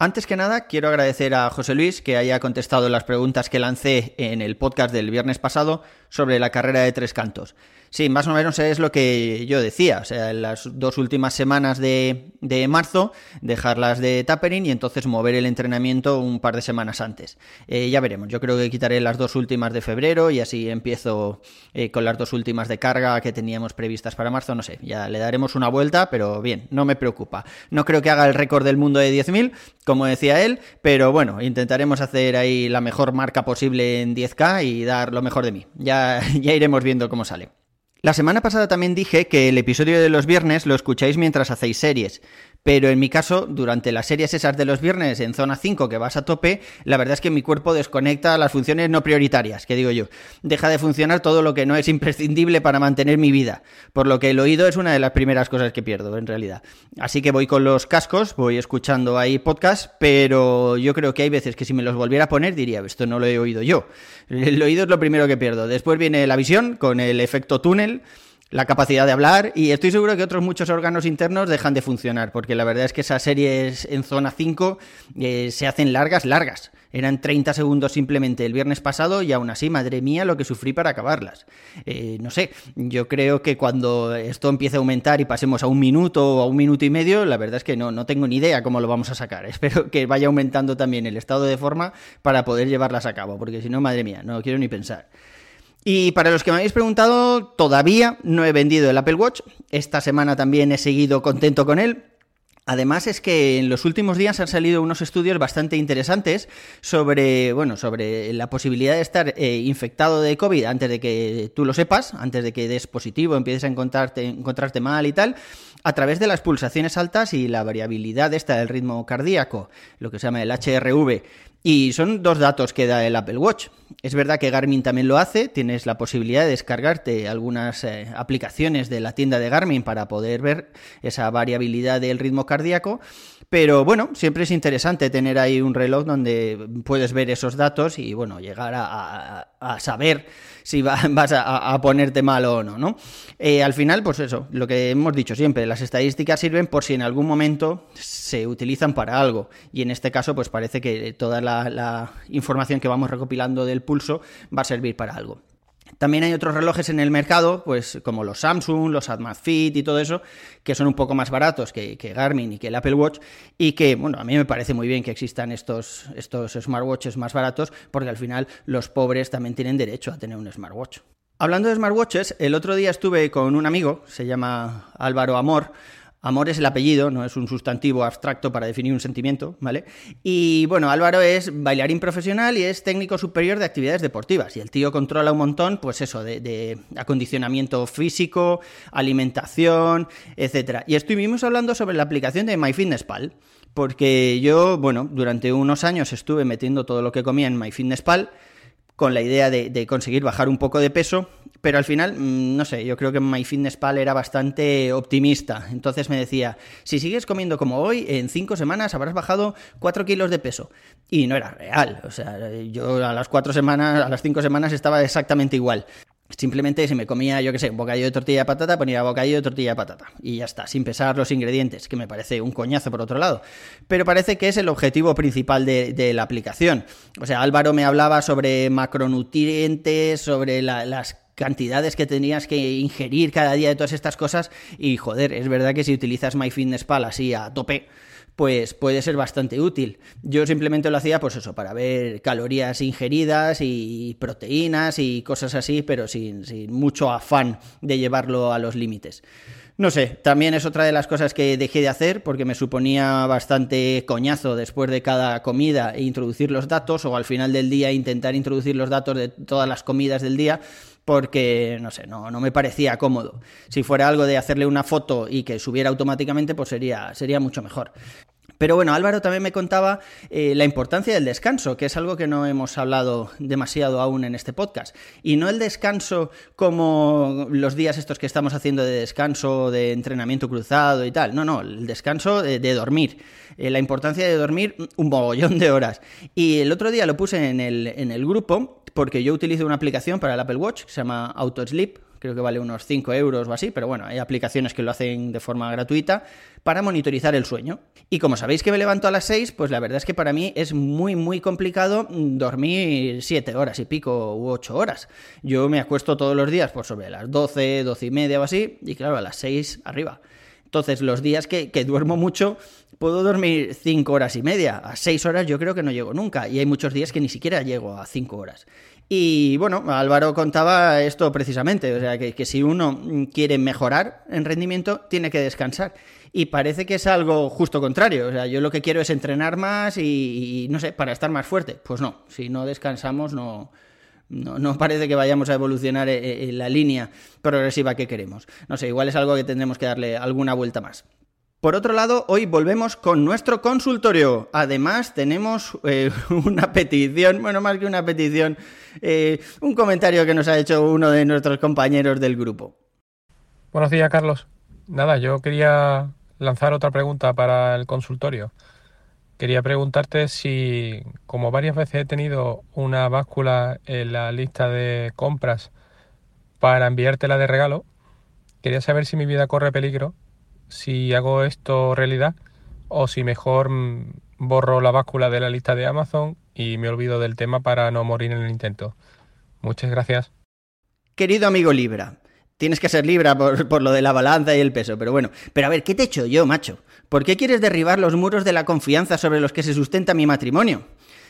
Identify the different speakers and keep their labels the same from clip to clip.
Speaker 1: Antes que nada, quiero agradecer a José Luis que haya contestado las preguntas que lancé en el podcast del viernes pasado sobre la carrera de tres cantos. Sí, más o menos es lo que yo decía. O sea, en las dos últimas semanas de, marzo, dejarlas de tapering y entonces mover el entrenamiento un par de semanas antes. Eh, ya veremos. Yo creo que quitaré las dos últimas de febrero y así empiezo eh, con las dos últimas de carga que teníamos previstas para marzo. No sé, ya le daremos una vuelta, pero bien, no me preocupa. No creo que haga el récord del mundo de 10.000, como decía él, pero bueno, intentaremos hacer ahí la mejor marca posible en 10K y dar lo mejor de mí. Ya, ya iremos viendo cómo sale. La semana pasada también dije que el episodio de los viernes lo escucháis mientras hacéis series. Pero en mi caso, durante las series esas de los viernes en zona 5 que vas a tope, la verdad es que mi cuerpo desconecta las funciones no prioritarias, que digo yo. Deja de funcionar todo lo que no es imprescindible para mantener mi vida. Por lo que el oído es una de las primeras cosas que pierdo, en realidad. Así que voy con los cascos, voy escuchando ahí podcast, pero yo creo que hay veces que si me los volviera a poner diría, esto no lo he oído yo. El oído es lo primero que pierdo. Después viene la visión con el efecto túnel la capacidad de hablar y estoy seguro que otros muchos órganos internos dejan de funcionar, porque la verdad es que esas series en zona 5 eh, se hacen largas, largas. Eran 30 segundos simplemente el viernes pasado y aún así, madre mía, lo que sufrí para acabarlas. Eh, no sé, yo creo que cuando esto empiece a aumentar y pasemos a un minuto o a un minuto y medio, la verdad es que no, no tengo ni idea cómo lo vamos a sacar. Espero que vaya aumentando también el estado de forma para poder llevarlas a cabo, porque si no, madre mía, no quiero ni pensar. Y para los que me habéis preguntado, todavía no he vendido el Apple Watch. Esta semana también he seguido contento con él. Además es que en los últimos días han salido unos estudios bastante interesantes sobre, bueno, sobre la posibilidad de estar eh, infectado de COVID antes de que tú lo sepas, antes de que des positivo, empieces a encontrarte, encontrarte mal y tal, a través de las pulsaciones altas y la variabilidad esta del ritmo cardíaco, lo que se llama el HRV. Y son dos datos que da el Apple Watch. Es verdad que Garmin también lo hace, tienes la posibilidad de descargarte algunas eh, aplicaciones de la tienda de Garmin para poder ver esa variabilidad del ritmo cardíaco, pero bueno, siempre es interesante tener ahí un reloj donde puedes ver esos datos y bueno, llegar a, saber si vas a, ponerte mal o no, ¿no? Eh, al final, pues eso, lo que hemos dicho siempre, las estadísticas sirven por si en algún momento se utilizan para algo y en este caso pues parece que toda la información que vamos recopilando del pulso va a servir para algo. También hay otros relojes en el mercado, pues como los Samsung, los Fit y todo eso, que son un poco más baratos que, Garmin y que el Apple Watch, y que, bueno, a mí me parece muy bien que existan estos, estos smartwatches más baratos, porque al final los pobres también tienen derecho a tener un smartwatch. Hablando de smartwatches, el otro día estuve con un amigo, se llama Álvaro Amor, Amor es el apellido, no es un sustantivo abstracto para definir un sentimiento, ¿vale? Y bueno, Álvaro es bailarín profesional y es técnico superior de actividades deportivas. Y el tío controla un montón, pues eso, de, acondicionamiento físico, alimentación, etcétera. Y estuvimos hablando sobre la aplicación de MyFitnessPal, porque yo, bueno, durante unos años estuve metiendo todo lo que comía en MyFitnessPal con la idea de, conseguir bajar un poco de peso, pero al final, mm, no sé, yo creo que MyFitnessPal era bastante optimista. Entonces me decía, si sigues comiendo como hoy, en cinco semanas habrás bajado cuatro kilos de peso. Y no era real, o sea, yo a las cuatro semanas, a las cinco semanas estaba exactamente igual. Simplemente si me comía, yo qué sé, un bocadillo de tortilla de patata, ponía bocadillo de tortilla de patata. Y ya está, sin pesar los ingredientes, que me parece un coñazo por otro lado. Pero parece que es el objetivo principal de, la aplicación. O sea, Álvaro me hablaba sobre macronutrientes, sobre las cantidades que tenías que ingerir cada día de todas estas cosas. Y joder, es verdad que si utilizas MyFitnessPal así a tope pues puede ser bastante útil. Yo simplemente lo hacía, pues eso, para ver calorías ingeridas y proteínas y cosas así, pero sin, mucho afán de llevarlo a los límites. No sé, también es otra de las cosas que dejé de hacer porque me suponía bastante coñazo después de cada comida e introducir los datos o al final del día intentar introducir los datos de todas las comidas del día porque, no sé, no, no me parecía cómodo. Si fuera algo de hacerle una foto y que subiera automáticamente, pues sería, sería mucho mejor. Pero bueno, Álvaro también me contaba eh, la importancia del descanso, que es algo que no hemos hablado demasiado aún en este podcast. Y no el descanso como los días estos que estamos haciendo de descanso, de entrenamiento cruzado y tal. No, no, el descanso de, dormir. Eh, la importancia de dormir un mogollón de horas. Y el otro día lo puse en el, en el grupo porque yo utilizo una aplicación para el Apple Watch que se llama AutoSleep creo que vale unos 5 euros o así, pero bueno, hay aplicaciones que lo hacen de forma gratuita para monitorizar el sueño. Y como sabéis que me levanto a las 6, pues la verdad es que para mí es muy, muy complicado dormir 7 horas y pico u 8 horas. Yo me acuesto todos los días por sobre las 12, 12 y media o así, y claro, a las 6 arriba. Entonces, los días que, duermo mucho, puedo dormir 5 horas y media. A 6 horas yo creo que no llego nunca. Y hay muchos días que ni siquiera llego a 5 horas. Y bueno, Álvaro contaba esto precisamente, o sea, que, si uno quiere mejorar en rendimiento, tiene que descansar. Y parece que es algo justo contrario, o sea, yo lo que quiero es entrenar más y, no sé, para estar más fuerte. Pues no, si no descansamos no, no, parece que vayamos a evolucionar en la línea progresiva que queremos. No sé, igual es algo que tendremos que darle alguna vuelta más. Por otro lado, hoy volvemos con nuestro consultorio. Además, tenemos eh, una petición, bueno, más que una petición, eh, un comentario que nos ha hecho uno de nuestros compañeros del grupo.
Speaker 2: Buenos días, Carlos. Nada, yo quería lanzar otra pregunta para el consultorio. Quería preguntarte si, como varias veces he tenido una báscula en la lista de compras para enviártela de regalo, quería saber si mi vida corre peligro si hago esto realidad o si mejor mm, borro la báscula de la lista de Amazon y me olvido del tema para no morir en el intento. Muchas gracias.
Speaker 1: Querido amigo Libra, tienes que ser Libra por, lo de la balanza y el peso, pero bueno. Pero a ver, ¿qué te he hecho yo, macho? ¿Por qué quieres derribar los muros de la confianza sobre los que se sustenta mi matrimonio?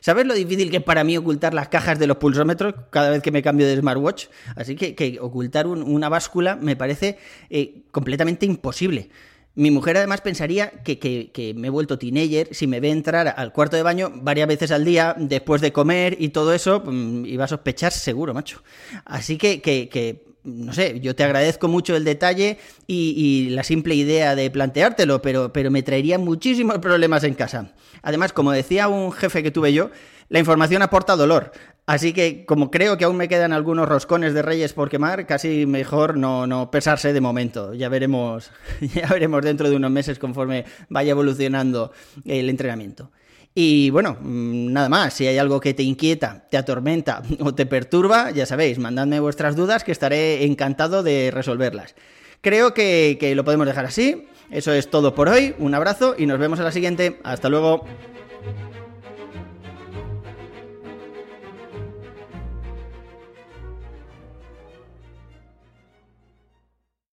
Speaker 1: ¿Sabes lo difícil que es para mí ocultar las cajas de los pulsómetros cada vez que me cambio de smartwatch? Así que, ocultar una báscula me parece eh, completamente imposible. Mi mujer además pensaría que, me he vuelto teenager si me ve entrar al cuarto de baño varias veces al día después de comer y todo eso, mm, iba a sospechar seguro, macho. Así que, que, no sé, yo te agradezco mucho el detalle y, la simple idea de planteártelo, pero, pero me traería muchísimos problemas en casa. Además, como decía un jefe que tuve yo, la información aporta dolor. Así que, como creo que aún me quedan algunos roscones de Reyes por quemar, casi mejor no, no pesarse de momento. Ya veremos, ya veremos dentro de unos meses conforme vaya evolucionando el entrenamiento. Y bueno, mm, nada más, si hay algo que te inquieta, te atormenta o te perturba, ya sabéis, mandadme vuestras dudas que estaré encantado de resolverlas. Creo que, que lo podemos dejar así. Eso es todo por hoy. Un abrazo y nos vemos en la siguiente. Hasta luego.